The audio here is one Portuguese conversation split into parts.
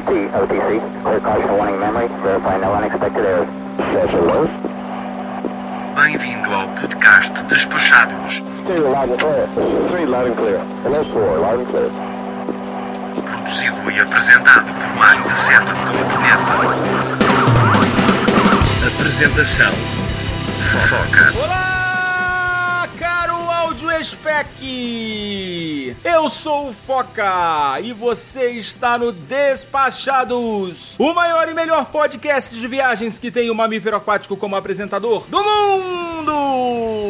OT, OTC, clear caution warning memory, verify no unexpected errors. It was. Bem-vindo ao podcast Despachados, Two, loud and clear. Three, loud and clear. Hello, four, loud and clear. produzido e apresentado por Mindset.net. Apresentação Fofoca Olá, caro áudio spec! Eu sou o Foca e você está no Despachados, o maior e melhor podcast de viagens que tem o mamífero aquático como apresentador do mundo!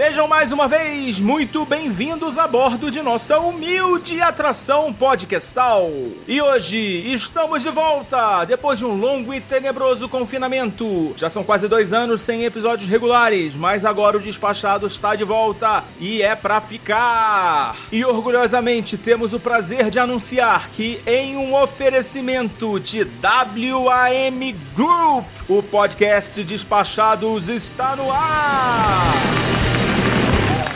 Sejam mais uma vez muito bem-vindos a bordo de nossa humilde atração podcastal. E hoje estamos de volta depois de um longo e tenebroso confinamento. Já são quase dois anos sem episódios regulares, mas agora o Despachado está de volta e é pra ficar. E orgulhosamente temos o prazer de anunciar que em um oferecimento de WAM Group, o podcast Despachados está no ar.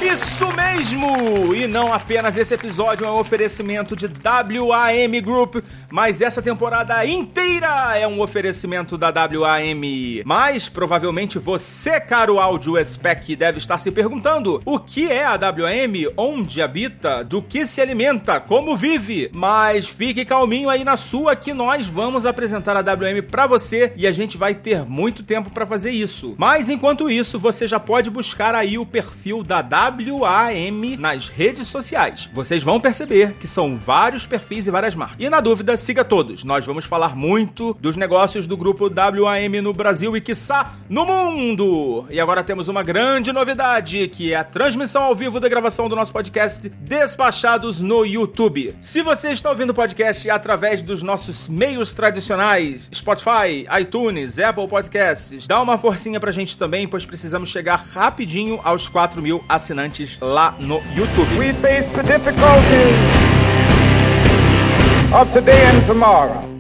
Isso mesmo! E não apenas esse episódio é um oferecimento de WAM Group, mas essa temporada inteira é um oferecimento da WAM. Mas provavelmente você, caro áudio spec, deve estar se perguntando o que é a WAM, onde habita, do que se alimenta, como vive. Mas fique calminho aí na sua que nós vamos apresentar a WM pra você e a gente vai ter muito tempo pra fazer isso. Mas enquanto isso, você já pode buscar aí o perfil da WAM nas redes sociais. Vocês vão perceber que são vários perfis e várias marcas. E na dúvida, siga todos. Nós vamos falar muito dos negócios do grupo WAM no Brasil e quiçá no mundo. E agora temos uma grande novidade, que é a transmissão ao vivo da gravação do nosso podcast Despachados no YouTube. Se você está ouvindo o podcast através dos nossos meios tradicionais, Spotify, iTunes, Apple Podcasts, dá uma forcinha pra gente também, pois precisamos chegar rapidinho aos 4 mil assinantes lá no YouTube. We face the difficulties of today and tomorrow.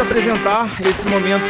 Vamos apresentar esse momento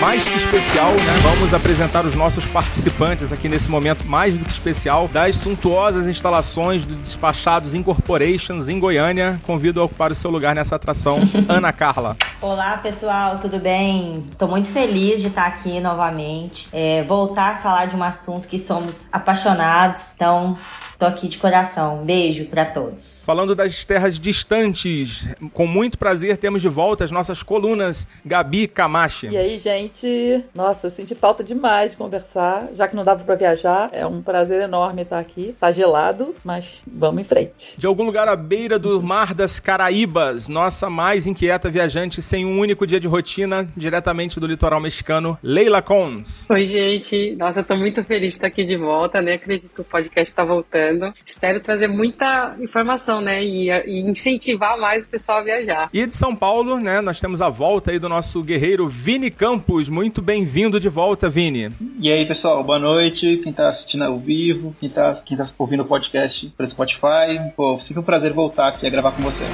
mais que especial, né? Vamos apresentar os nossos participantes aqui nesse momento mais do que especial das suntuosas instalações do Despachados Incorporations em Goiânia. Convido a ocupar o seu lugar nessa atração, Ana Carla. Olá pessoal, tudo bem? Tô muito feliz de estar aqui novamente. É, voltar a falar de um assunto que somos apaixonados. Então, tô aqui de coração. Um beijo pra todos. Falando das terras distantes, com muito prazer temos de volta as nossas colunas Gabi Camachi. E aí, gente? Nossa, eu senti falta demais de conversar, já que não dava pra viajar. É um prazer enorme estar aqui. Tá gelado, mas vamos em frente. De algum lugar à beira do Mar das Caraíbas, nossa mais inquieta viajante sem um único dia de rotina, diretamente do litoral mexicano, Leila Cons. Oi, gente. Nossa, eu tô muito feliz de estar aqui de volta, né? Acredito que o podcast tá voltando. Espero trazer muita informação, né? E, e incentivar mais o pessoal a viajar. E de São Paulo, né, nós temos a volta aí do nosso guerreiro Vini Campos. Muito bem-vindo de volta, Vini. E aí, pessoal, boa noite. Quem tá assistindo ao vivo, quem tá, quem tá ouvindo o podcast pelo Spotify. Pô, sempre um prazer voltar aqui a gravar com você.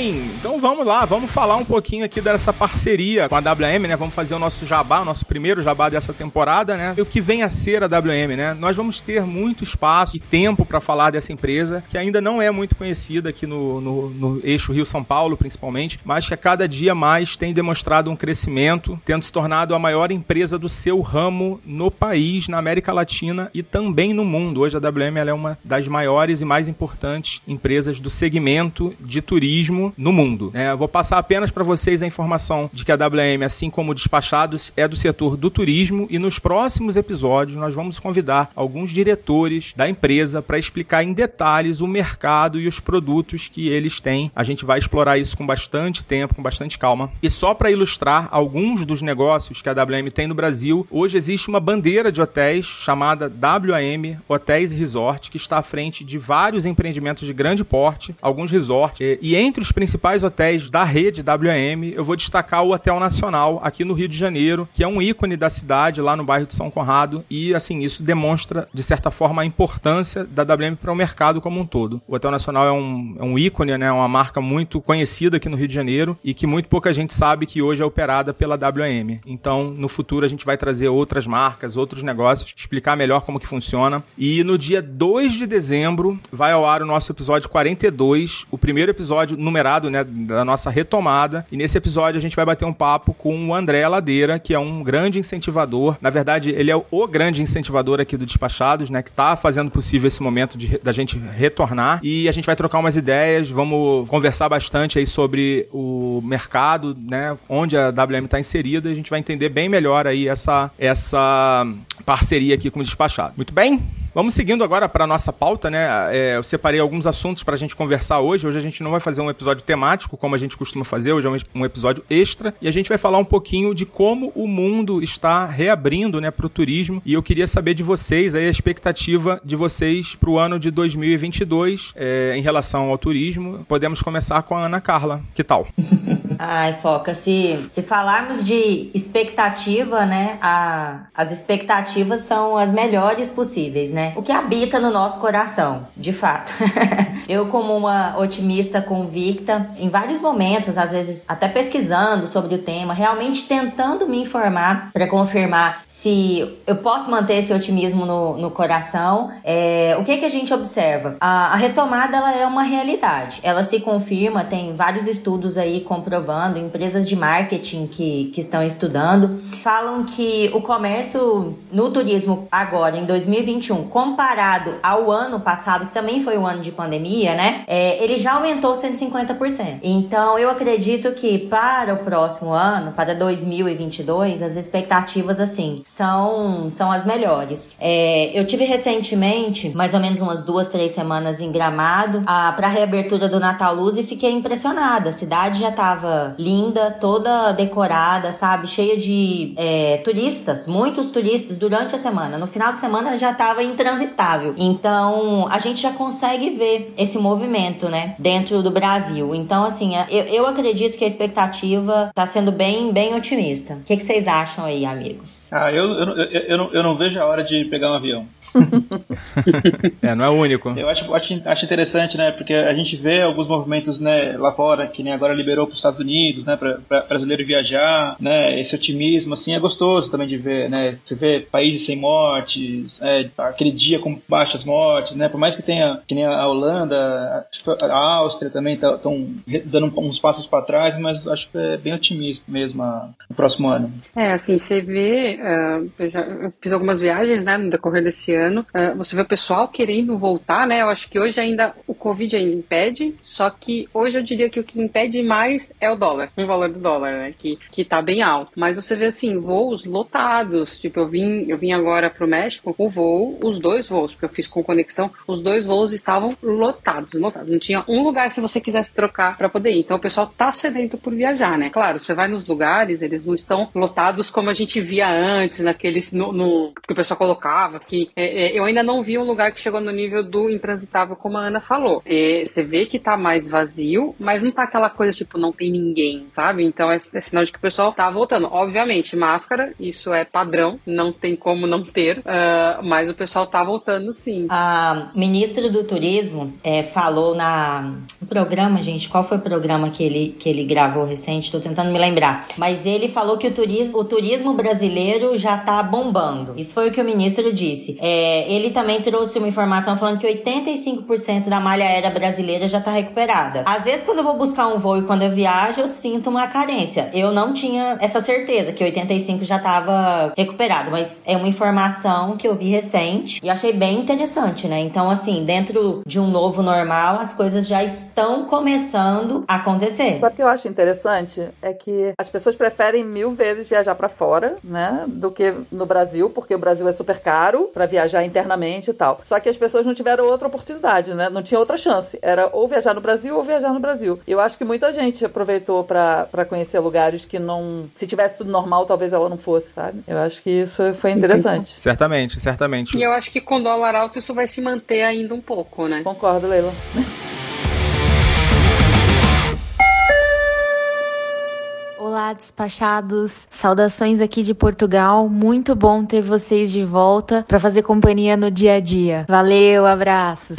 Bem, então vamos lá, vamos falar um pouquinho aqui dessa parceria com a WM, né? Vamos fazer o nosso jabá, o nosso primeiro jabá dessa temporada, né? E o que vem a ser a WM, né? Nós vamos ter muito espaço e tempo para falar dessa empresa, que ainda não é muito conhecida aqui no, no, no eixo Rio-São Paulo, principalmente, mas que a cada dia mais tem demonstrado um crescimento, tendo se tornado a maior empresa do seu ramo no país, na América Latina e também no mundo. Hoje a WM é uma das maiores e mais importantes empresas do segmento de turismo no mundo. É, eu vou passar apenas para vocês a informação de que a WM, assim como Despachados, é do setor do turismo e nos próximos episódios nós vamos convidar alguns diretores da empresa para explicar em detalhes o mercado e os produtos que eles têm. A gente vai explorar isso com bastante tempo, com bastante calma. E só para ilustrar alguns dos negócios que a WM tem no Brasil, hoje existe uma bandeira de hotéis chamada WAM Hotéis e Resort, que está à frente de vários empreendimentos de grande porte, alguns resorts, e, e entre os principais hotéis da rede WM, eu vou destacar o Hotel Nacional aqui no Rio de Janeiro, que é um ícone da cidade, lá no bairro de São Conrado, e assim, isso demonstra, de certa forma, a importância da WM para o mercado como um todo. O Hotel Nacional é um, é um ícone, né, uma marca muito conhecida aqui no Rio de Janeiro e que muito pouca gente sabe que hoje é operada pela WM. Então, no futuro, a gente vai trazer outras marcas, outros negócios, explicar melhor como que funciona. E no dia 2 de dezembro vai ao ar o nosso episódio 42, o primeiro episódio numerado, né, da nossa retomada. E nesse episódio a gente vai bater um papo com o André Ladeira, que é um grande incentivador. Na verdade, ele é o grande incentivador aqui do Despachados, né, que está fazendo possível esse momento de, da gente retornar. E a gente vai trocar umas ideias, vamos conversar bastante aí sobre o mercado, né, onde a WM está inserida. E a gente vai entender bem melhor aí essa, essa parceria aqui com o Despachado. Muito bem? Vamos seguindo agora para nossa pauta, né? É, eu separei alguns assuntos para a gente conversar hoje. Hoje a gente não vai fazer um episódio temático, como a gente costuma fazer, hoje é um episódio extra. E a gente vai falar um pouquinho de como o mundo está reabrindo né, para o turismo. E eu queria saber de vocês aí, a expectativa de vocês para o ano de 2022 é, em relação ao turismo. Podemos começar com a Ana Carla. Que tal? Ai, Foca, se, se falarmos de expectativa, né? A, as expectativas são as melhores possíveis, né? O que habita no nosso coração, de fato. eu, como uma otimista convicta, em vários momentos, às vezes até pesquisando sobre o tema, realmente tentando me informar para confirmar se eu posso manter esse otimismo no, no coração. É, o que, que a gente observa? A, a retomada ela é uma realidade. Ela se confirma, tem vários estudos aí comprovando empresas de marketing que, que estão estudando, falam que o comércio no turismo agora, em 2021, comparado ao ano passado, que também foi um ano de pandemia, né? É, ele já aumentou 150%. Então, eu acredito que para o próximo ano, para 2022, as expectativas, assim, são, são as melhores. É, eu tive recentemente, mais ou menos umas duas, três semanas em Gramado, para a reabertura do Natal Luz e fiquei impressionada. A cidade já estava linda, toda decorada, sabe? Cheia de é, turistas, muitos turistas durante a semana. No final de semana já estava intransitável. Então a gente já consegue ver esse movimento, né? Dentro do Brasil. Então, assim, é, eu, eu acredito que a expectativa está sendo bem, bem otimista. O que, que, vocês acham aí, amigos? Ah, eu, eu, eu, eu, não, eu não vejo a hora de pegar um avião. é, não é único. Eu acho, acho, acho interessante, né? Porque a gente vê alguns movimentos né, lá fora, que nem agora liberou para os Estados Unidos, né? Para brasileiro viajar, né? Esse otimismo, assim, é gostoso também de ver, né? Você vê países sem mortes, é, aquele dia com baixas mortes, né? Por mais que tenha, que nem a Holanda, a Áustria também estão tá, dando uns passos para trás, mas acho que é bem otimista mesmo a, o próximo ano. É, assim, você vê, uh, eu já fiz algumas viagens, né, no decorrer desse ano. Uh, você vê o pessoal querendo voltar, né? Eu acho que hoje ainda o Covid ainda impede, só que hoje eu diria que o que impede mais é o dólar, o valor do dólar, né? Que, que tá bem alto. Mas você vê assim, voos lotados. Tipo, eu vim, eu vim agora pro México, o voo, os dois voos, porque eu fiz com conexão, os dois voos estavam lotados, lotados. Não tinha um lugar se você quisesse trocar para poder ir. Então o pessoal tá sedento por viajar, né? Claro, você vai nos lugares, eles não estão lotados como a gente via antes, naqueles no, no que o pessoal colocava, que é, é, eu ainda não vi um lugar que chegou no nível do intransitável, como a Ana falou. É, você vê que tá mais vazio, mas não tá aquela coisa tipo, não tem ninguém, sabe? Então é, é, sinal de que o pessoal tá voltando. Obviamente, máscara, isso é padrão, não tem como não ter, uh, mas o pessoal tá voltando sim. A ministra do Turismo é, falou na no programa, gente, qual foi o programa que ele, que ele gravou recente? Tô tentando me lembrar. Mas ele falou que o turismo, o turismo brasileiro já tá bombando. Isso foi o que o ministro disse. É, ele também trouxe uma informação falando que 85% da malha aérea brasileira já está recuperada. Às vezes, quando eu vou buscar um voo e quando eu viajo, eu sinto uma carência. Eu não tinha essa certeza que 85% já estava recuperado, mas é uma informação que eu vi recente e achei bem interessante, né? Então, assim, dentro de um novo normal, as coisas já estão começando a acontecer. Sabe o que eu acho interessante? É que as pessoas preferem mil vezes viajar para fora, né, do que no Brasil, porque o Brasil é super caro para viajar internamente e tal. Só que as pessoas não tiveram outra oportunidade, né? Não tinha outra chance. Era ou viajar no Brasil ou viajar no Brasil. Eu acho que muita gente aproveitou para conhecer lugares que não. Se tivesse tudo normal, talvez ela não fosse, sabe? Eu acho que isso foi interessante. certamente, certamente. E eu acho acho que com dólar alto isso vai se manter ainda um pouco, né? Concordo, Leila. Olá, despachados. Saudações aqui de Portugal. Muito bom ter vocês de volta para fazer companhia no dia a dia. Valeu, abraços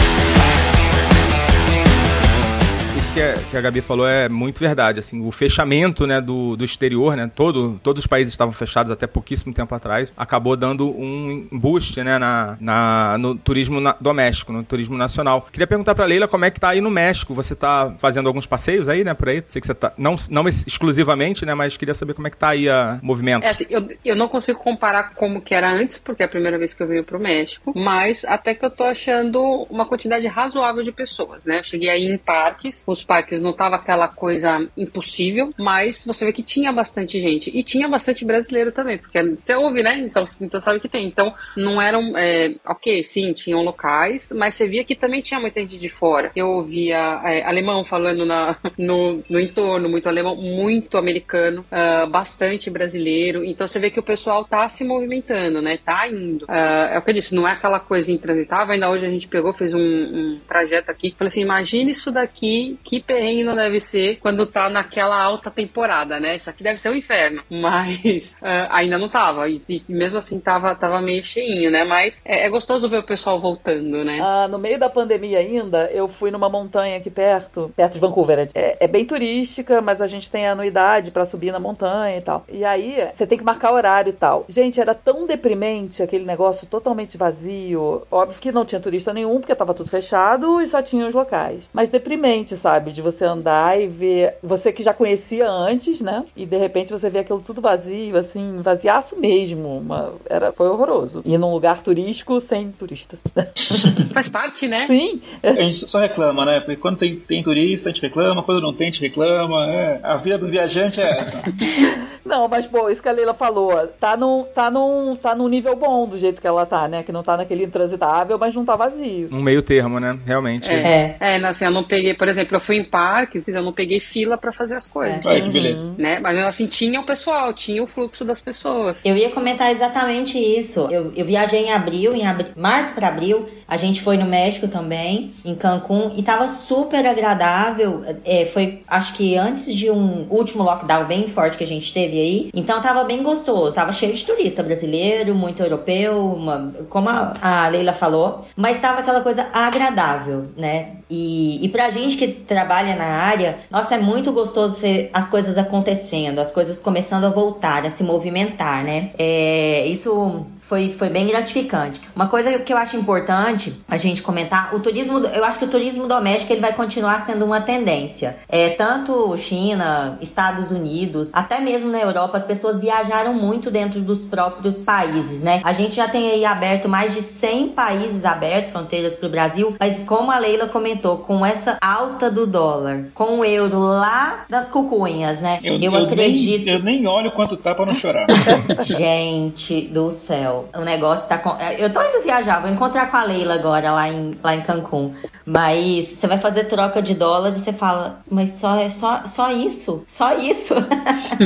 que a, que a Gabi falou é muito verdade. Assim, o fechamento né, do, do exterior, né, todo, todos os países estavam fechados até pouquíssimo tempo atrás, acabou dando um boost né, na, na, no turismo na, doméstico, no turismo nacional. Queria perguntar para Leila como é que tá aí no México. Você tá fazendo alguns passeios aí, né, por aí? Sei que você tá, não, não exclusivamente, né, mas queria saber como é que tá aí a movimento. É, assim, eu, eu não consigo comparar como que era antes, porque é a primeira vez que eu venho pro México, mas até que eu tô achando uma quantidade razoável de pessoas, né? Eu cheguei aí em parques, os parques não tava aquela coisa impossível, mas você vê que tinha bastante gente. E tinha bastante brasileiro também, porque você ouve, né? Então, então sabe que tem. Então, não eram. É, ok, sim, tinham locais, mas você via que também tinha muita gente de fora. Eu ouvia é, alemão falando na, no, no entorno, muito alemão, muito americano, uh, bastante brasileiro. Então você vê que o pessoal tá se movimentando, né? Tá indo. Uh, é o que eu disse, não é aquela coisa intransitável. Ainda hoje a gente pegou, fez um, um trajeto aqui. Falei assim: imagine isso daqui que perrengue não deve ser quando tá naquela alta temporada, né? Isso aqui deve ser um inferno. Mas uh, ainda não tava. E, e, mesmo assim tava, tava meio cheinho, né? Mas é, é gostoso ver o pessoal voltando, né? Ah, no meio da pandemia ainda, eu fui numa montanha aqui perto, perto de Vancouver. É, é bem turística, mas a gente tem anuidade para subir na montanha e tal. E aí, você tem que marcar horário e tal. Gente, era tão deprimente aquele negócio totalmente vazio. Óbvio que não tinha turista nenhum, porque tava tudo fechado e só tinha os locais. Mas deprimente, sabe? De você andar e ver. Você que já conhecia antes, né? E de repente você vê aquilo tudo vazio, assim, vaziaço mesmo. Uma, era, foi horroroso. E num lugar turístico sem turista. Faz parte, né? Sim. A gente só reclama, né? Porque quando tem, tem turista, a gente reclama, quando não tem, a gente reclama. É. A vida do viajante é essa. não, mas, pô, isso que a Leila falou, tá num, tá, num, tá num nível bom do jeito que ela tá, né? Que não tá naquele intransitável, mas não tá vazio. Um meio termo, né? Realmente. É, é, é assim, eu não peguei, por exemplo, eu fui em parques, eu não peguei fila para fazer as coisas. É. que beleza. Né? Mas assim, tinha o pessoal, tinha o fluxo das pessoas. Eu ia comentar exatamente isso. Eu, eu viajei em abril, em abril, março para abril, a gente foi no México também, em Cancún, e tava super agradável. É, foi, acho que antes de um último lockdown bem forte que a gente teve aí. Então tava bem gostoso, tava cheio de turista brasileiro, muito europeu, uma, como a, a Leila falou, mas tava aquela coisa agradável, né? E, e pra gente que trabalha na área, nossa, é muito gostoso ver as coisas acontecendo, as coisas começando a voltar, a se movimentar, né? É, isso foi, foi bem gratificante. Uma coisa que eu acho importante a gente comentar, o turismo, eu acho que o turismo doméstico ele vai continuar sendo uma tendência. É, tanto China, Estados Unidos, até mesmo na Europa, as pessoas viajaram muito dentro dos próprios países, né? A gente já tem aí aberto mais de 100 países abertos, fronteiras para o Brasil, mas como a Leila comentou, com essa alta do dólar, com o euro lá das cucunhas, né? Eu, eu, eu acredito. Nem, eu nem olho quanto tá para não chorar. gente do céu o negócio tá com. Eu tô indo viajar, vou encontrar com a Leila agora lá em, lá em Cancún. Mas você vai fazer troca de dólar e você fala, mas só é só, só isso? Só isso?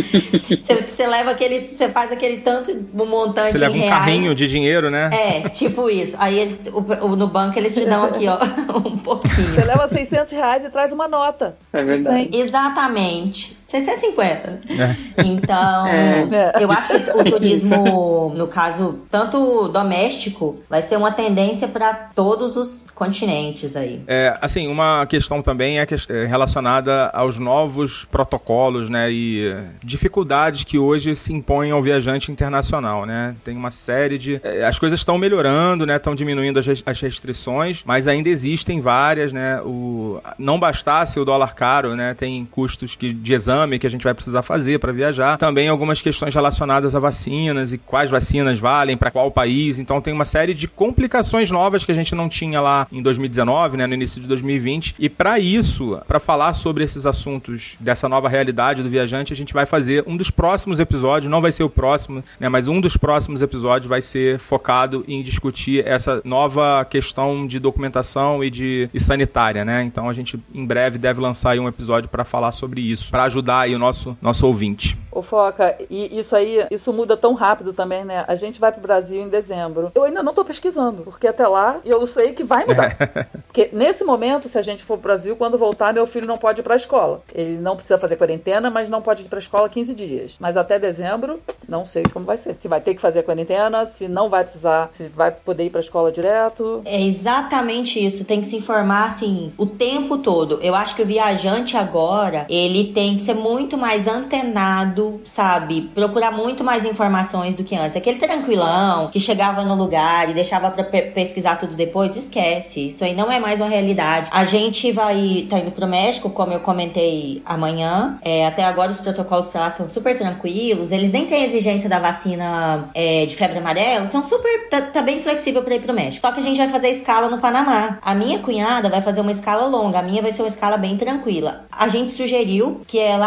você, você, leva aquele. Você faz aquele tanto um montante. Você leva um reais. carrinho de dinheiro, né? É, tipo isso. Aí ele, o, o, no banco eles te dão aqui, ó, um pouquinho. Você leva 600 reais e traz uma nota. É verdade. Exatamente. 650. É. Então, é. eu acho que o turismo, no caso, tanto doméstico, vai ser uma tendência para todos os continentes aí. É, assim, uma questão também é, é relacionada aos novos protocolos, né, e dificuldades que hoje se impõem ao viajante internacional, né? Tem uma série de é, as coisas estão melhorando, né, estão diminuindo as restrições, mas ainda existem várias, né? O não bastasse o dólar caro, né, tem custos que de exame que a gente vai precisar fazer para viajar. Também algumas questões relacionadas a vacinas e quais vacinas valem para qual país. Então tem uma série de complicações novas que a gente não tinha lá em 2019, né, no início de 2020. E para isso, para falar sobre esses assuntos dessa nova realidade do viajante, a gente vai fazer um dos próximos episódios, não vai ser o próximo, né, mas um dos próximos episódios vai ser focado em discutir essa nova questão de documentação e de e sanitária, né? Então a gente em breve deve lançar um episódio para falar sobre isso, para ajudar aí o nosso nosso ouvinte. Ô Foca, e isso aí, isso muda tão rápido também, né? A gente vai pro Brasil em dezembro. Eu ainda não tô pesquisando, porque até lá eu sei que vai mudar. porque nesse momento, se a gente for pro Brasil, quando voltar, meu filho não pode ir pra escola. Ele não precisa fazer quarentena, mas não pode ir pra escola 15 dias. Mas até dezembro, não sei como vai ser. Se vai ter que fazer a quarentena, se não vai precisar, se vai poder ir pra escola direto. É exatamente isso. Tem que se informar, assim, o tempo todo. Eu acho que o viajante agora, ele tem que ser muito mais antenado, sabe? Procurar muito mais informações do que antes. Aquele tranquilão que chegava no lugar e deixava pra pe pesquisar tudo depois, esquece. Isso aí não é mais uma realidade. A gente vai, tá indo pro México, como eu comentei amanhã. É, até agora os protocolos pra lá são super tranquilos. Eles nem têm exigência da vacina é, de febre amarela. São super, tá, tá bem flexível pra ir pro México. Só que a gente vai fazer escala no Panamá. A minha cunhada vai fazer uma escala longa. A minha vai ser uma escala bem tranquila. A gente sugeriu que ela,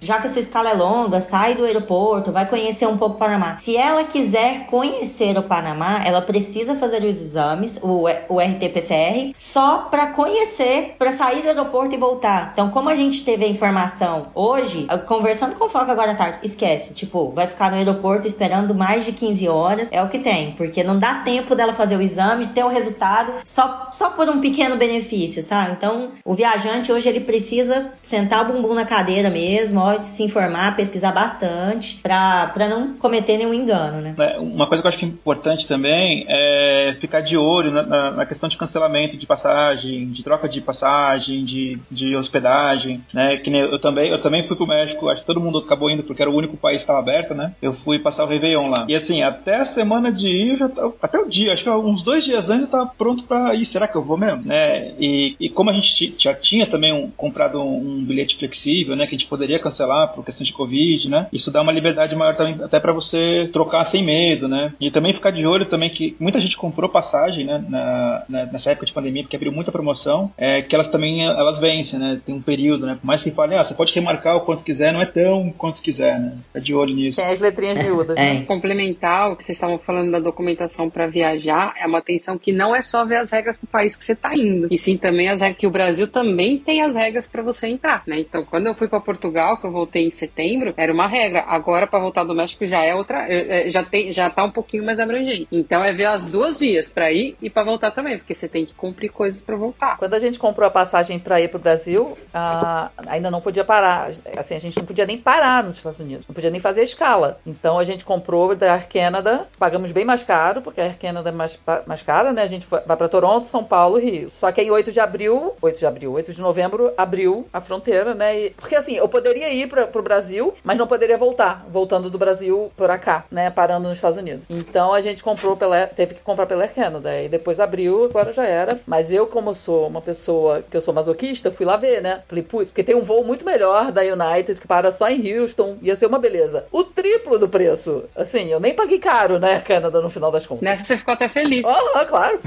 já que a sua escala é longa, sai do aeroporto, vai conhecer um pouco o Panamá. Se ela quiser conhecer o Panamá, ela precisa fazer os exames, o, o RT-PCR, só para conhecer, para sair do aeroporto e voltar. Então, como a gente teve a informação hoje, conversando com o Foca agora à tarde, esquece, tipo, vai ficar no aeroporto esperando mais de 15 horas, é o que tem, porque não dá tempo dela fazer o exame, ter o resultado, só, só por um pequeno benefício, sabe? Então, o viajante hoje ele precisa sentar o bumbum na cadeira mesmo, ó, se informar, pesquisar bastante, para não cometer nenhum engano, né? Uma coisa que eu acho que é importante também é ficar de olho na, na, na questão de cancelamento de passagem, de troca de passagem, de, de hospedagem, né? Que eu também, eu também fui pro México, acho que todo mundo acabou indo porque era o único país que estava aberto, né? Eu fui passar o Réveillon lá. E assim, até a semana de ir, já até o dia, acho que uns dois dias antes eu tava pronto para ir. Será que eu vou mesmo? Né? E, e como a gente já tinha também um, comprado um, um, bilhete flexível, né? Que a gente poderia cancelar por questão de Covid, né? Isso dá uma liberdade maior também, até para você trocar sem medo, né? E também ficar de olho também que muita gente comprou passagem, né? Na, na, nessa época de pandemia, porque abriu muita promoção, é que elas também elas vencem, né? Tem um período, né? Por mais que fale, ah, você pode remarcar o quanto quiser, não é tão quanto quiser, né? Fica de olho nisso. Tem as letrinhas miúdas, é. né? Complementar o que vocês estavam falando da documentação para viajar, é uma atenção que não é só ver as regras do país que você está indo, e sim também as regras que o Brasil também tem as regras para você entrar, né? Então, quando eu fui para Portugal, que eu voltei em setembro, era uma regra. Agora, para voltar do México, já é outra, já tem, já tá um pouquinho mais abrangente. Então, é ver as duas vias, para ir e para voltar também, porque você tem que cumprir coisas para voltar. Quando a gente comprou a passagem para ir pro Brasil, a... ainda não podia parar. Assim, a gente não podia nem parar nos Estados Unidos, não podia nem fazer escala. Então, a gente comprou da Air Canada, pagamos bem mais caro, porque a Air Canada é mais, mais cara, né? A gente vai para Toronto, São Paulo, Rio. Só que aí 8 de abril, 8 de abril, 8 de novembro abriu a fronteira, né? E, porque assim, eu poderia ir para pro Brasil, mas não poderia voltar, voltando do Brasil por cá, né? Parando nos Estados Unidos. Então a gente comprou pela, teve que comprar pela Air Canada. E depois abriu, agora já era. Mas eu, como sou uma pessoa que eu sou masoquista, fui lá ver, né? Falei, putz, porque tem um voo muito melhor da United que para só em Houston. Ia ser uma beleza. O triplo do preço. Assim, eu nem paguei caro, né, Canadá, no final das contas. Nessa você ficou até feliz. Aham, claro.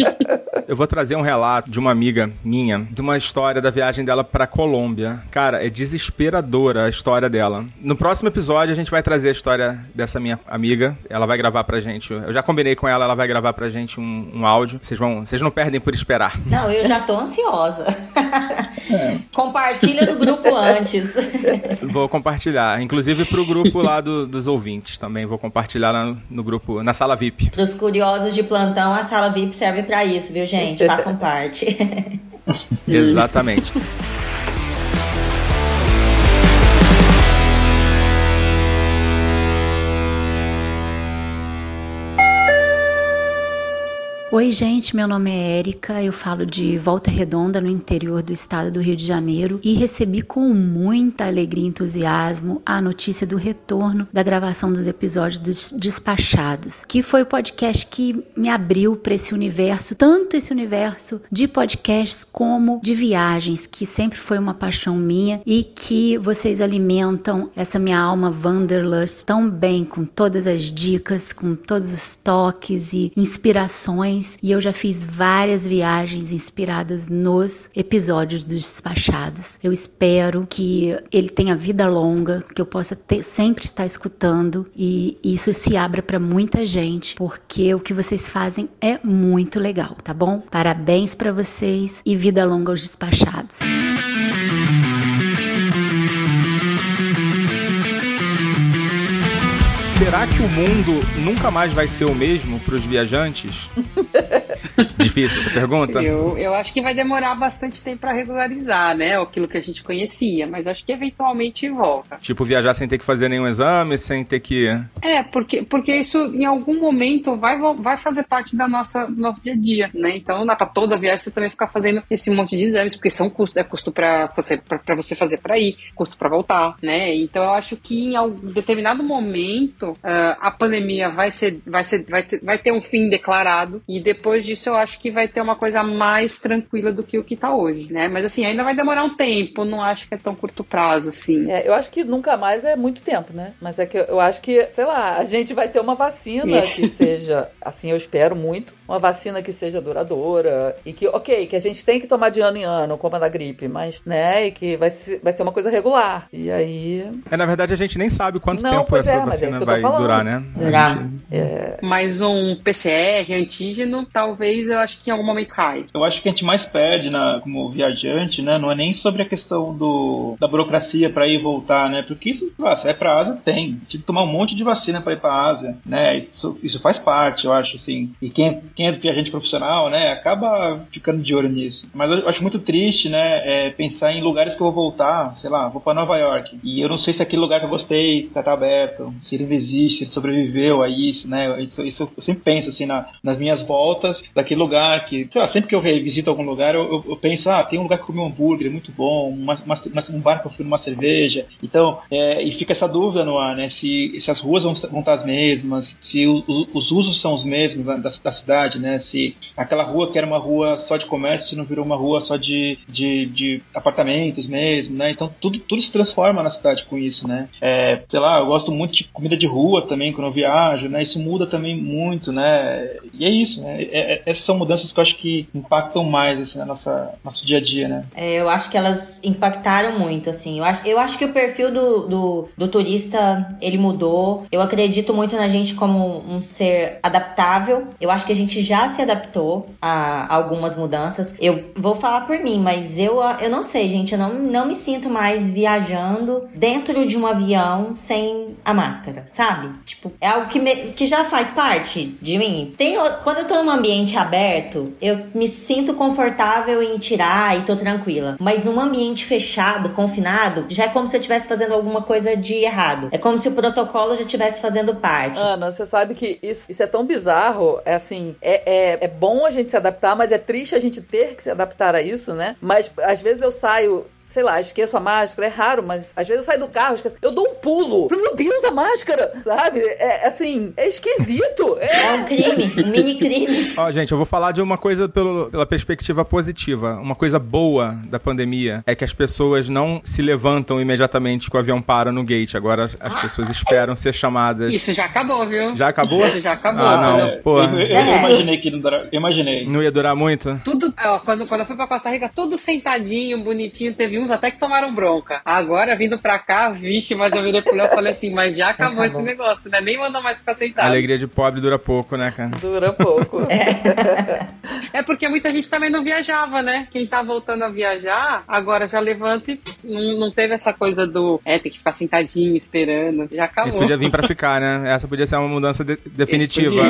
eu vou trazer um relato de uma amiga minha, de uma história da viagem dela pra Colômbia. Cara, é desesperadora a história dela. No próximo episódio a gente vai trazer a história dessa minha amiga. Ela vai gravar pra gente. Eu já combinei com ela, ela vai gravar pra gente um, um áudio. Vocês vão, vocês não perdem por esperar. Não, eu já tô ansiosa. É. Compartilha no grupo antes. Vou compartilhar, inclusive pro grupo lá do, dos ouvintes também. Vou compartilhar lá no, no grupo, na sala VIP. Pros curiosos de plantão, a sala VIP serve para isso, viu, gente? Façam parte. Exatamente. Oi, gente, meu nome é Érica, eu falo de Volta Redonda, no interior do estado do Rio de Janeiro, e recebi com muita alegria e entusiasmo a notícia do retorno da gravação dos episódios dos Despachados, que foi o podcast que me abriu para esse universo, tanto esse universo de podcasts como de viagens, que sempre foi uma paixão minha e que vocês alimentam essa minha alma Wanderlust tão bem, com todas as dicas, com todos os toques e inspirações e eu já fiz várias viagens inspiradas nos episódios dos Despachados. Eu espero que ele tenha vida longa, que eu possa ter, sempre estar escutando e isso se abra para muita gente, porque o que vocês fazem é muito legal, tá bom? Parabéns para vocês e vida longa aos Despachados. Será que o mundo nunca mais vai ser o mesmo para os viajantes? Difícil essa pergunta? Eu, eu acho que vai demorar bastante tempo para regularizar, né? Aquilo que a gente conhecia, mas acho que eventualmente volta. Tipo, viajar sem ter que fazer nenhum exame, sem ter que. É, porque, porque isso em algum momento vai, vai fazer parte da nossa, do nosso dia a dia, né? Então não dá pra toda viagem você também ficar fazendo esse monte de exames, porque são custo, é custo pra você, pra, pra você fazer pra ir, custo pra voltar, né? Então eu acho que em algum determinado momento uh, a pandemia vai ser, vai ser, vai ter, vai ter um fim declarado e depois disso eu acho que vai ter uma coisa mais tranquila do que o que tá hoje, né? Mas assim, ainda vai demorar um tempo, não acho que é tão curto prazo assim. É, eu acho que nunca mais é muito tempo, né? Mas é que eu acho que, sei lá, a gente vai ter uma vacina É. que seja, assim, eu espero muito, uma vacina que seja duradoura e que, ok, que a gente tem que tomar de ano em ano, como a da gripe, mas, né, e que vai ser, vai ser uma coisa regular. E aí. É, na verdade, a gente nem sabe quanto Não, tempo essa é, mas é vacina isso que eu tô vai falando. durar, né? Durar. gente- É, Mas um PCR, antígeno, talvez eu acho que em algum momento cai. Eu acho que a gente mais perde na, como viajante, né? Não é nem sobre a questão do, da burocracia para ir e voltar, né? Porque isso, ah, você vai pra Ásia, tem. Tive que tomar um monte de vacina para ir pra Ásia, né? Isso, isso faz parte, eu acho, assim. E quem, quem é viajante profissional, né? Acaba ficando de olho nisso. Mas eu acho muito triste, né? é, pensar em lugares que eu vou voltar, sei lá, vou para Nova York. E eu não sei se aquele lugar que eu gostei tá, tá aberto, se ele existe, se ele sobreviveu a isso, né? Isso, isso eu sempre penso, assim, na- nas minhas voltas daquele lugar que, sei lá, sempre que eu revisito algum lugar, eu, eu- eu penso, ah, tem um lugar que eu comi um hambúrguer, é muito bom, uma, uma- um bar que eu fui numa cerveja. Então, é, e fica essa dúvida no ar, né? Se, se as ruas vão, vão estar as mesmas, se o- o- os usos são os mesmos da, da- da cidade, né? Se aquela rua que era uma rua só de comércio, não virou uma rua só de, de, de apartamentos mesmo, né? Então, tudo, tudo se transforma na cidade com isso, né? É, sei lá, eu gosto muito de comida de rua também quando eu viajo, né? Isso muda também muito, né? E é isso, né? É- é- essas são mudanças que eu acho que impactam mais assim, na nossa nosso dia a dia, né? É, eu acho que elas impactaram muito, assim. Eu acho, eu acho que o perfil do, do, do turista, ele mudou. Eu acredito muito na gente como um ser adaptável. Eu acho que a gente já se adaptou a algumas mudanças. Eu vou falar por mim, mas eu, eu não sei, gente. Eu não, não me sinto mais viajando dentro de um avião sem a máscara, sabe? Tipo, é algo que, me- que já faz parte de mim. Tem, quando eu tô num ambiente aberto, eu me sinto confortável em tirar e tô tranquila. Mas num ambiente fechado, confinado, já é como se eu estivesse fazendo alguma coisa de errado. É como se o protocolo já estivesse fazendo parte. Ana, você sabe que isso, isso é tão bizarro, é assim, é, é, é bom a gente se adaptar, mas é triste a gente ter que se adaptar a isso, né? Mas às vezes eu saio. Sei lá, esqueço a máscara, é raro, mas às vezes eu saio do carro, esqueço, eu dou um pulo. Meu Deus, a máscara! Sabe? É assim, é esquisito. É É, um crime, um mini crime. Ó, gente, eu vou falar de uma coisa pelo- pela perspectiva positiva. Uma coisa boa da pandemia é que as pessoas não se levantam imediatamente que o avião para no gate. Agora as- as pessoas esperam ser chamadas. Isso já acabou, viu? Já acabou? Isso já acabou. Ah, não. Pô, Eu, eu- eu imaginei que não dura- Eu imaginei. não ia durar muito? Tudo, ó, quando, quando eu fui pra Costa Rica, tudo sentadinho, bonitinho. Teve uns até que tomaram bronca. Agora, vindo pra cá, vixe, mas eu virei pro Léo e falei assim, mas já acabou, Acabou. esse negócio, né? Nem manda mais ficar A sentado. alegria de pobre dura pouco, né, cara? dura pouco. É porque muita gente também não viajava, né? Quem tá voltando a viajar, agora já levanta e não, não teve essa coisa do, é, tem que ficar sentadinho, esperando. Já acabou. Isso podia vir pra ficar, né? Essa podia ser uma mudança de- definitiva.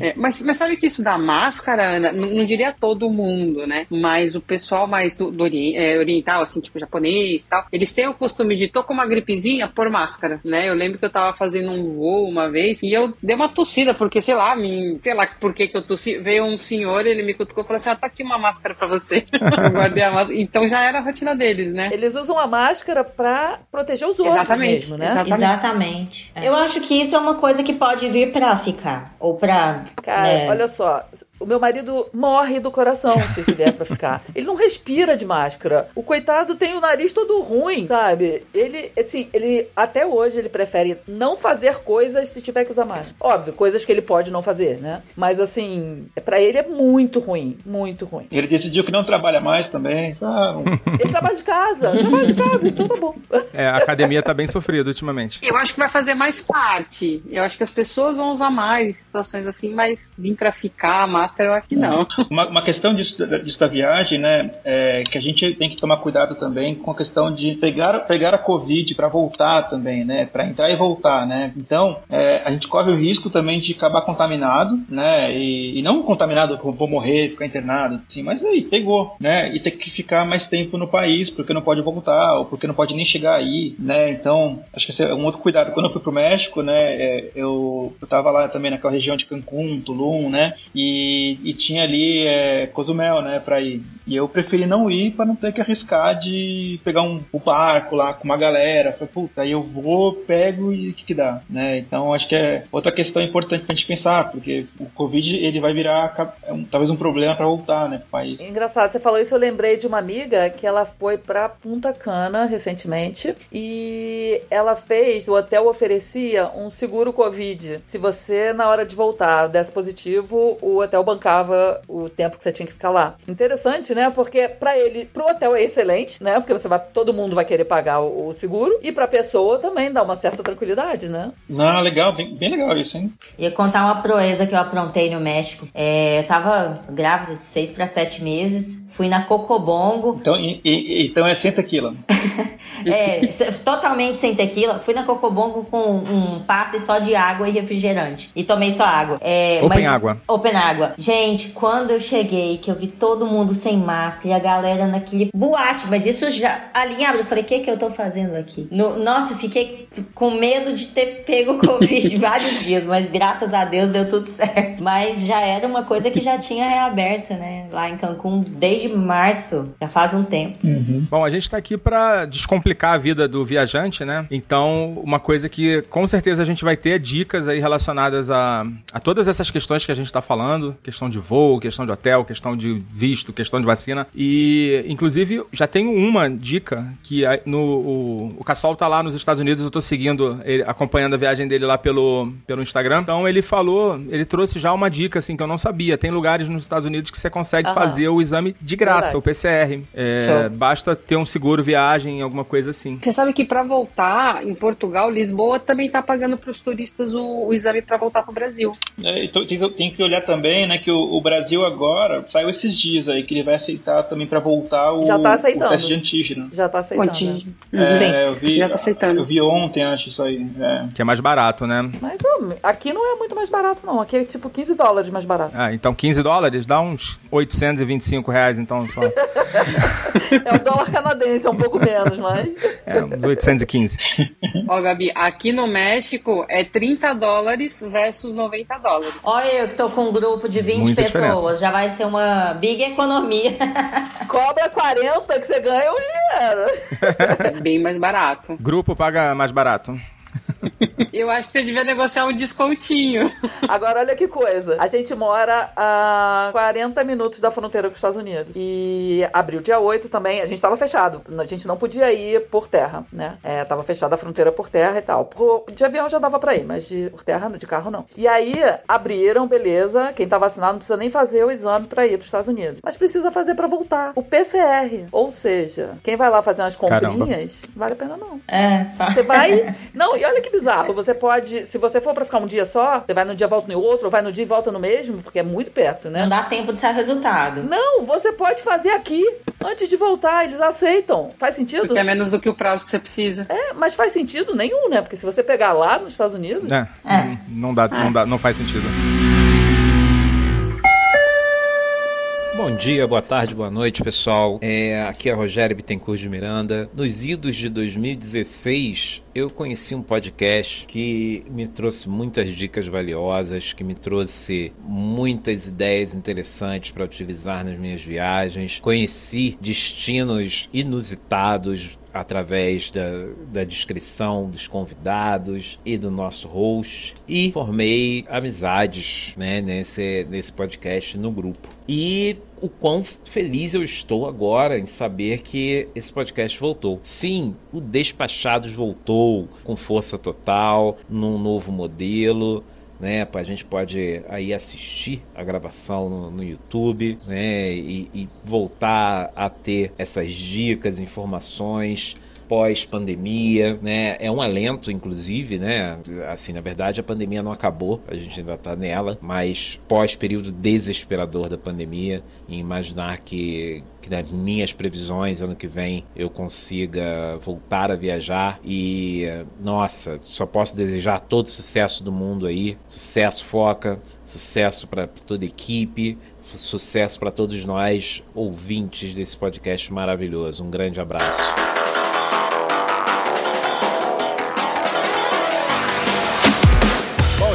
É, mas, mas sabe que isso da máscara, Ana, não, não diria todo mundo, né? Mas o pessoal mais do, do é, oriental, assim, tipo japonês e tal, eles têm o costume de, tô com uma gripezinha, pôr máscara, né? Eu lembro que eu tava fazendo um voo uma vez e eu dei uma tossida, porque, sei lá, me, sei lá por que que eu tossi. Veio um senhor, ele me cutucou e falou assim, ah, tá aqui uma máscara pra você. eu guardei a máscara. Então já era a rotina deles, né? Eles usam a máscara pra proteger os outros Exatamente, mesmo, né? exatamente. Exatamente. Eu acho que isso é uma coisa que pode vir pra ficar. Ou pra. Cara, né, olha só. O meu marido morre do coração se estiver pra ficar. Ele não respira de máscara. O coitado tem o nariz todo ruim, sabe? Ele, assim, ele até hoje ele prefere não fazer coisas se tiver que usar máscara. Óbvio, coisas que ele pode não fazer, né? Mas assim, pra ele é muito ruim, muito ruim. Ele decidiu que não trabalha mais também. Ah, um- Ele trabalha de casa, trabalha de casa, então tá bom. É, a academia tá bem sofrida ultimamente. Eu acho que vai fazer mais parte. Eu acho que as pessoas vão usar mais em situações assim, mas vir pra ficar mais máscara, eu não. Uma, uma questão disso, disso da viagem, né, é que a gente tem que tomar cuidado também com a questão de pegar, pegar a Covid para voltar também, né, para entrar e voltar, né. Então, é, a gente corre o risco também de acabar contaminado, né, e, e não contaminado, vou morrer, ficar internado, assim, mas aí, pegou, né, e ter que ficar mais tempo no país, porque não pode voltar, ou porque não pode nem chegar aí, né, então, acho que esse é um outro cuidado. Quando eu fui pro México, né, é, eu, eu tava lá também naquela região de Cancún, Tulum, né, e, e tinha ali é, Cozumel, né, pra ir. E eu preferi não ir para não ter que arriscar de pegar um, um barco lá com uma galera. Falei, puta, aí eu vou, pego e o que que dá, né? Então acho que é outra questão importante pra gente pensar, porque o Covid ele vai virar é talvez um problema para voltar, né, pro país. Engraçado, você falou isso, eu lembrei de uma amiga que ela foi pra Punta Cana recentemente e ela fez, o hotel oferecia um seguro Covid. Se você, na hora de voltar, desse positivo, o hotel bancava o tempo que você tinha que ficar lá. Interessante, né? Porque para ele, pro hotel é excelente, né? Porque você vai, todo mundo vai querer pagar o, o seguro e pra pessoa também dá uma certa tranquilidade, né? Não, legal, bem, bem legal isso, hein? Ia contar uma proeza que eu aprontei no México. É, eu tava grávida de seis para sete meses, fui na Cocobongo. Então, e, e, então é sem tequila. é, totalmente sem tequila. Fui na Cocobongo com um passe só de água e refrigerante. E tomei só água. É, open mas, água. Open água. Gente, quando eu cheguei, que eu vi todo mundo sem máscara e a galera naquele boate, mas isso já alinhado. Eu falei, o que que eu tô fazendo aqui? No, nossa, eu fiquei com medo de ter pego Covid vários dias, mas graças a Deus deu tudo certo. Mas já era uma coisa que já tinha reaberto, né? Lá em Cancún, desde março, já faz um tempo. Uhum. Bom, a gente tá aqui para descomplicar a vida do viajante, né? Então, uma coisa que com certeza a gente vai ter dicas aí relacionadas a, a todas essas questões que a gente tá falando, questão de voo, questão de hotel, questão de visto, questão de vacina. E, inclusive, já tenho uma dica que no, o, o Cassol tá lá nos Estados Unidos, eu tô seguindo, ele, acompanhando a viagem dele lá pelo, pelo Instagram. Então, ele falou, ele trouxe já uma dica, assim, que eu não sabia. Tem lugares nos Estados Unidos que você consegue Aham. fazer o exame de graça, Verdade. o PCR. É, basta ter um seguro viagem, alguma coisa assim. Você sabe que para voltar em Portugal, Lisboa também tá pagando para os turistas o, o exame para voltar para o Brasil. É, então tem, que- tem que olhar também, né, que o, o Brasil agora saiu esses dias aí que ele vai aceitar também para voltar o, Já tá o aceitando. teste de antígeno. Já tá aceitando. Antígeno. É, Sim. eu vi, Já tá aceitando. Eu vi ontem, acho isso aí. É. Que é mais barato, né? Mas aqui não é muito mais barato, não. Aqui é tipo 15 dólares mais barato. Ah, então 15 dólares dá uns 825 reais, então só. É o dólar canadense, é um pouco menos, mas. É, uns 815. Ó, Gabi, aqui no México é 30 dólares versus 90 dólares. Olha, eu que tô com um grupo de 20 Muita pessoas, diferença. já vai ser uma big economia. Cobra 40 que você ganha um dinheiro. É bem mais barato. Grupo paga mais barato. Eu acho que você devia negociar um descontinho. Agora, olha que coisa. A gente mora a 40 minutos da fronteira com os Estados Unidos. E abriu dia 8 também. A gente tava fechado. A gente não podia ir por terra, né? É, tava fechada a fronteira por terra e tal. Por- de avião já dava pra ir, mas de, por terra, de carro não. E aí, abriram, beleza. Quem tá vacinado não precisa nem fazer o exame pra ir pros Estados Unidos. Mas precisa fazer pra voltar. O PCR. Ou seja, quem vai lá fazer umas Caramba. comprinhas, vale a pena não. É, fa- Você vai. Não, e olha que bizarro. Você pode. Se você for pra ficar um dia só, você vai no dia, volta no outro, ou vai no dia e volta no mesmo, porque é muito perto, né? Não dá tempo de sair o resultado. Não, você pode fazer aqui antes de voltar. Eles aceitam. Faz sentido? Porque é menos do que o prazo que você precisa. É, mas faz sentido nenhum, né? Porque se você pegar lá nos Estados Unidos. É, Não, dá, não dá, não faz sentido. Bom dia, boa tarde, boa noite, pessoal. É, aqui é Rogério Bittencourt de Miranda. Nos idos de 2016, eu conheci um podcast que me trouxe muitas dicas valiosas, que me trouxe muitas ideias interessantes para utilizar nas minhas viagens. Conheci destinos inusitados através da, da descrição dos convidados e do nosso host e formei amizades né, nesse, nesse podcast no grupo. E o quão feliz eu estou agora em saber que esse podcast voltou. Sim, o Despachados voltou com força total, num novo modelo né? A gente pode aí assistir a gravação no, no YouTube, né? E, e voltar a ter essas dicas, informações pós-pandemia, né? É um alento, inclusive, né? Assim, na verdade, a pandemia não acabou, a gente ainda tá nela, mas pós-período desesperador da pandemia, imaginar que, que nas minhas previsões, ano que vem, eu consiga voltar a viajar e, nossa, só posso desejar todo sucesso do mundo aí, sucesso foca, sucesso para toda a equipe, sucesso para todos nós ouvintes desse podcast maravilhoso. Um grande abraço.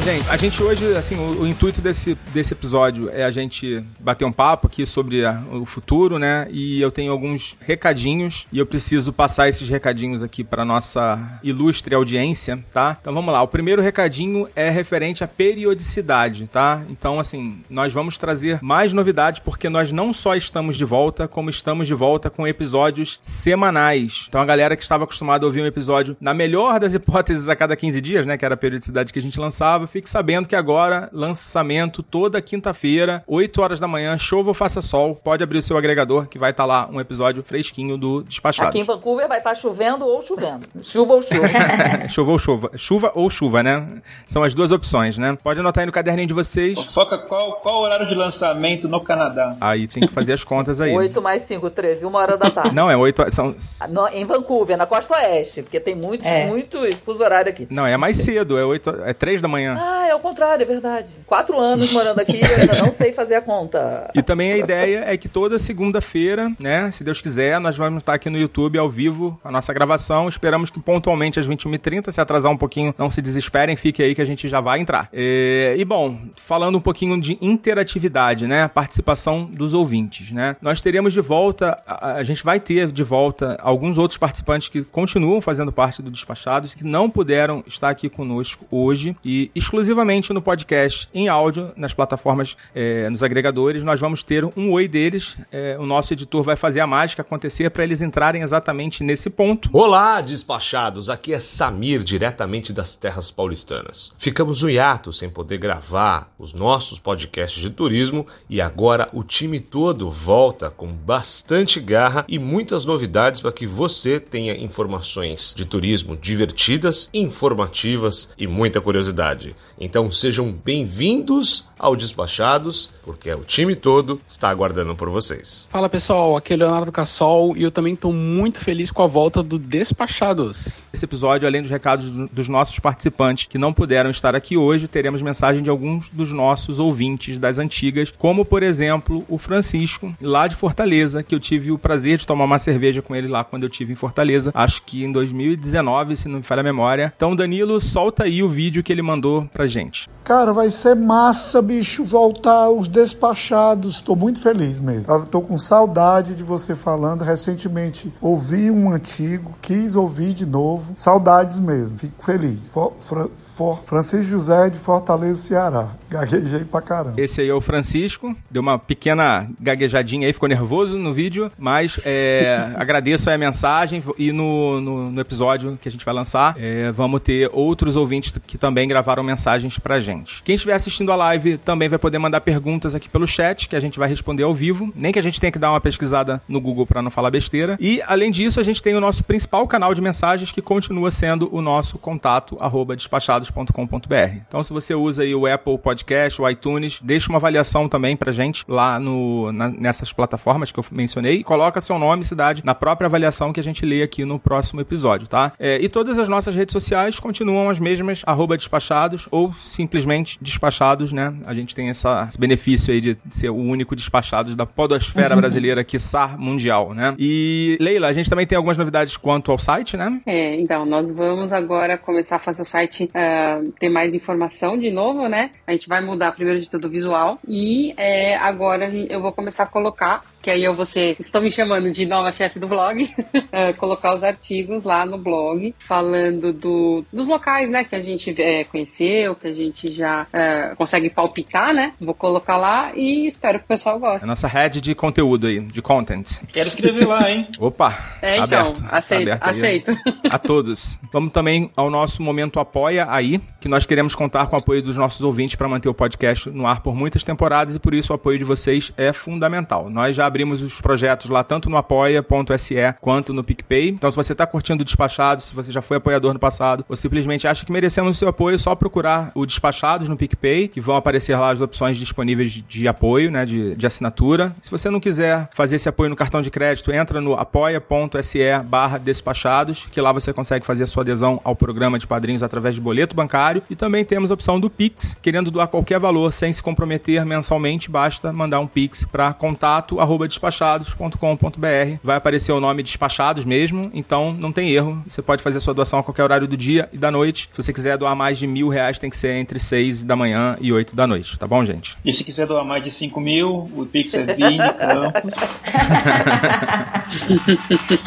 Gente, a gente hoje, assim, o, o, intuito desse, desse episódio é a gente bater um papo aqui sobre a, o futuro, né? E eu tenho alguns recadinhos e eu preciso passar esses recadinhos aqui para nossa ilustre audiência, tá? Então vamos lá. O primeiro recadinho é referente à periodicidade, tá? Então, assim, nós vamos trazer mais novidades porque nós não só estamos de volta, como estamos de volta com episódios semanais. Então a galera que estava acostumada a ouvir um episódio, na melhor das hipóteses, a cada 15 dias, né? Que era a periodicidade que a gente lançava fique sabendo que agora, lançamento toda quinta-feira, 8 horas da manhã, chova ou faça sol, pode abrir o seu agregador que vai estar tá lá um episódio fresquinho do Despachados. Aqui em Vancouver vai estar tá chovendo ou chovendo. Chuva ou chuva. chuva ou chuva. Chuva ou chuva, né? São as duas opções, né? Pode anotar aí no caderninho de vocês. Foca qual, qual o horário de lançamento no Canadá? Aí tem que fazer as contas aí. 8 mais 5, 13, uma hora da tarde. Não, é 8 são... No, em Vancouver, na costa oeste, porque tem muitos, é. muitos fuso horário aqui. Não, é mais cedo, é 8, é 3 da manhã. Ah, é o contrário, é verdade. Quatro anos morando aqui eu ainda não sei fazer a conta. E também a ideia é que toda segunda-feira, né, se Deus quiser, nós vamos estar aqui no YouTube ao vivo, a nossa gravação. Esperamos que pontualmente às 21h30, se atrasar um pouquinho, não se desesperem, fique aí que a gente já vai entrar. E, e bom, falando um pouquinho de interatividade, né, participação dos ouvintes, né. Nós teremos de volta, a, a gente vai ter de volta alguns outros participantes que continuam fazendo parte do Despachados, que não puderam estar aqui conosco hoje e exclusivamente no podcast em áudio nas plataformas, é, nos agregadores. Nós vamos ter um oi deles. É, o nosso editor vai fazer a mágica acontecer para eles entrarem exatamente nesse ponto. Olá, despachados! Aqui é Samir, diretamente das terras paulistanas. Ficamos no hiato sem poder gravar os nossos podcasts de turismo e agora o time todo volta com bastante garra e muitas novidades para que você tenha informações de turismo divertidas, informativas e muita curiosidade. Então sejam bem-vindos ao Despachados, porque o time todo está aguardando por vocês. Fala pessoal, aqui é Leonardo Cassol e eu também estou muito feliz com a volta do Despachados. Esse episódio, além dos recados dos nossos participantes que não puderam estar aqui hoje, teremos mensagem de alguns dos nossos ouvintes das antigas, como por exemplo o Francisco, lá de Fortaleza, que eu tive o prazer de tomar uma cerveja com ele lá quando eu tive em Fortaleza, acho que em 2019, se não me falha a memória. Então, Danilo, solta aí o vídeo que ele mandou pra gente. Cara, vai ser massa, bicho, voltar os despachados. Estou muito feliz mesmo. Estou com saudade de você falando. Recentemente ouvi um antigo, quis ouvir de novo. Saudades mesmo. Fico feliz. For, for, Francisco José de Fortaleza, Ceará. Gaguejei pra caramba. Esse aí é o Francisco. Deu uma pequena gaguejadinha aí, ficou nervoso no vídeo, mas é, agradeço a mensagem e no, no, no, episódio que a gente vai lançar, é, vamos ter outros ouvintes que também gravaram mensagens pra gente. Quem estiver assistindo a live também vai poder mandar perguntas aqui pelo chat, que a gente vai responder ao vivo. Nem que a gente tenha que dar uma pesquisada no Google para não falar besteira. E, além disso, a gente tem o nosso principal canal de mensagens, que continua sendo o nosso contato, arroba despachados.com.br. Então, se você usa aí o Apple Podcast, o iTunes, deixa uma avaliação também pra gente lá no, na, nessas plataformas que eu mencionei e coloca seu nome e cidade na própria avaliação que a gente lê aqui no próximo episódio, tá? É, e todas as nossas redes sociais continuam as mesmas, arroba despachados ou simplesmente despachados, né? A gente tem essa, esse benefício aí de ser o único despachados da podosfera brasileira, quiçá mundial, né? E, Leila, a gente também tem algumas novidades quanto ao site, né? É, então, nós vamos agora começar a fazer o site uh, ter mais informação de novo, né? A gente vai mudar primeiro de tudo o visual e é, agora eu vou começar a colocar que aí eu vou ser, estão me chamando de nova chefe do blog, uh, colocar os artigos lá no blog, falando do, dos locais, né, que a gente é, conheceu, que a gente já uh, consegue palpitar, né, vou colocar lá e espero que o pessoal goste. A nossa head de conteúdo aí, de content. Quero escrever lá, hein. Opa! É, então, aberto. aceito, Aberto aceito. A todos. Vamos também ao nosso momento Apoia aí, que nós queremos contar com o apoio dos nossos ouvintes para manter o podcast no ar por muitas temporadas e por isso o apoio de vocês é fundamental. Nós já abrimos os projetos lá tanto no apoia.se quanto no PicPay. Então, se você está curtindo o Despachados, se você já foi apoiador no passado, ou simplesmente acha que merecemos o seu apoio, é só procurar o Despachados no PicPay, que vão aparecer lá as opções disponíveis de, de apoio, né, de, de assinatura. Se você não quiser fazer esse apoio no cartão de crédito, entra no apoia.se barra despachados, que lá você consegue fazer a sua adesão ao programa de padrinhos através de boleto bancário. E também temos a opção do Pix, querendo doar qualquer valor sem se comprometer mensalmente, basta mandar um Pix para contato despachados.com.br. Vai aparecer o nome Despachados mesmo, então não tem erro. Você pode fazer a sua doação a qualquer horário do dia e da noite. Se você quiser doar mais de mil reais, tem que ser entre 6 da manhã e 8 da noite, tá bom, gente? E se quiser doar mais de 5 mil, o Pix é 20 campos.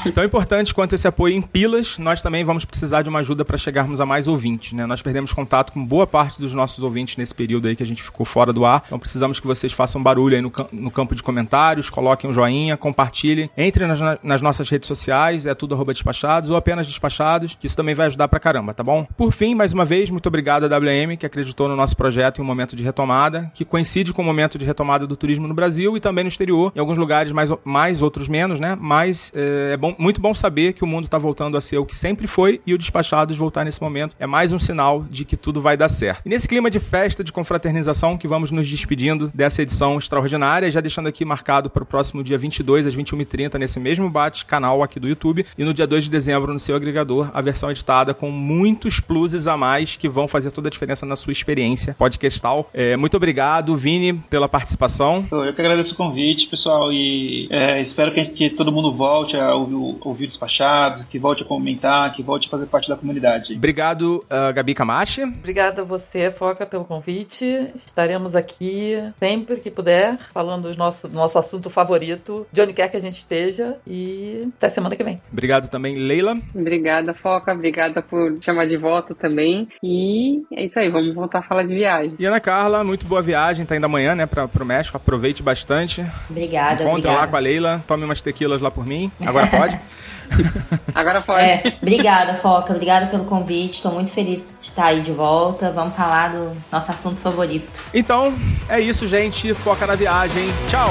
Tão importante quanto esse apoio em pilas, nós também vamos precisar de uma ajuda para chegarmos a mais ouvintes, né? Nós perdemos contato com boa parte dos nossos ouvintes nesse período aí que a gente ficou fora do ar. Então precisamos que vocês façam barulho aí no, no campo de comentários, coloquem um joinha, compartilhem, entrem nas, nas nossas redes sociais, é tudo arroba despachados ou apenas despachados, que isso também vai ajudar pra caramba, tá bom? Por fim, mais uma vez, muito obrigado à WM que acreditou no nosso projeto em um momento de retomada, que coincide com o momento de retomada do turismo no Brasil e também no exterior, em alguns lugares mais, mais outros menos, né? Mas é, é bom, muito bom saber que o mundo tá voltando a ser o que sempre foi e o Despachados voltar nesse momento é mais um sinal de que tudo vai dar certo. E nesse clima de festa, de confraternização, que vamos nos despedindo dessa edição extraordinária, já deixando aqui marcado para o próximo dia 22 às 21h30 nesse mesmo bate-canal aqui do YouTube e no dia 2 de dezembro no seu agregador, a versão editada com muitos pluses a mais que vão fazer toda a diferença na sua experiência podcastal. É, muito obrigado, Vini, pela participação. Eu que agradeço o convite, pessoal, e é, espero que, que todo mundo volte a ouvir, ouvir despachados, que volte a comentar, que volte a fazer parte da comunidade. Obrigado, uh, Gabi Camachi. Obrigada a você, Foca, pelo convite. Estaremos aqui sempre que puder, falando do nosso, do nosso assunto favorito, de onde quer que a gente esteja. E até semana que vem. Obrigado também, Leila. Obrigada, Foca. Obrigada por chamar de volta também. E é isso aí, vamos voltar a falar de viagem. E Ana Carla, muito boa viagem, tá indo amanhã, né, pra, pro México. Aproveite bastante. Obrigada, Encontre obrigada. lá com a Leila, tome umas tequilas lá por mim. Agora pode. Agora pode. É, obrigada, Foca. Obrigada pelo convite. Estou muito feliz de estar aí de volta. Vamos falar do nosso assunto favorito. Então, é isso, gente. Foca na viagem. Tchau!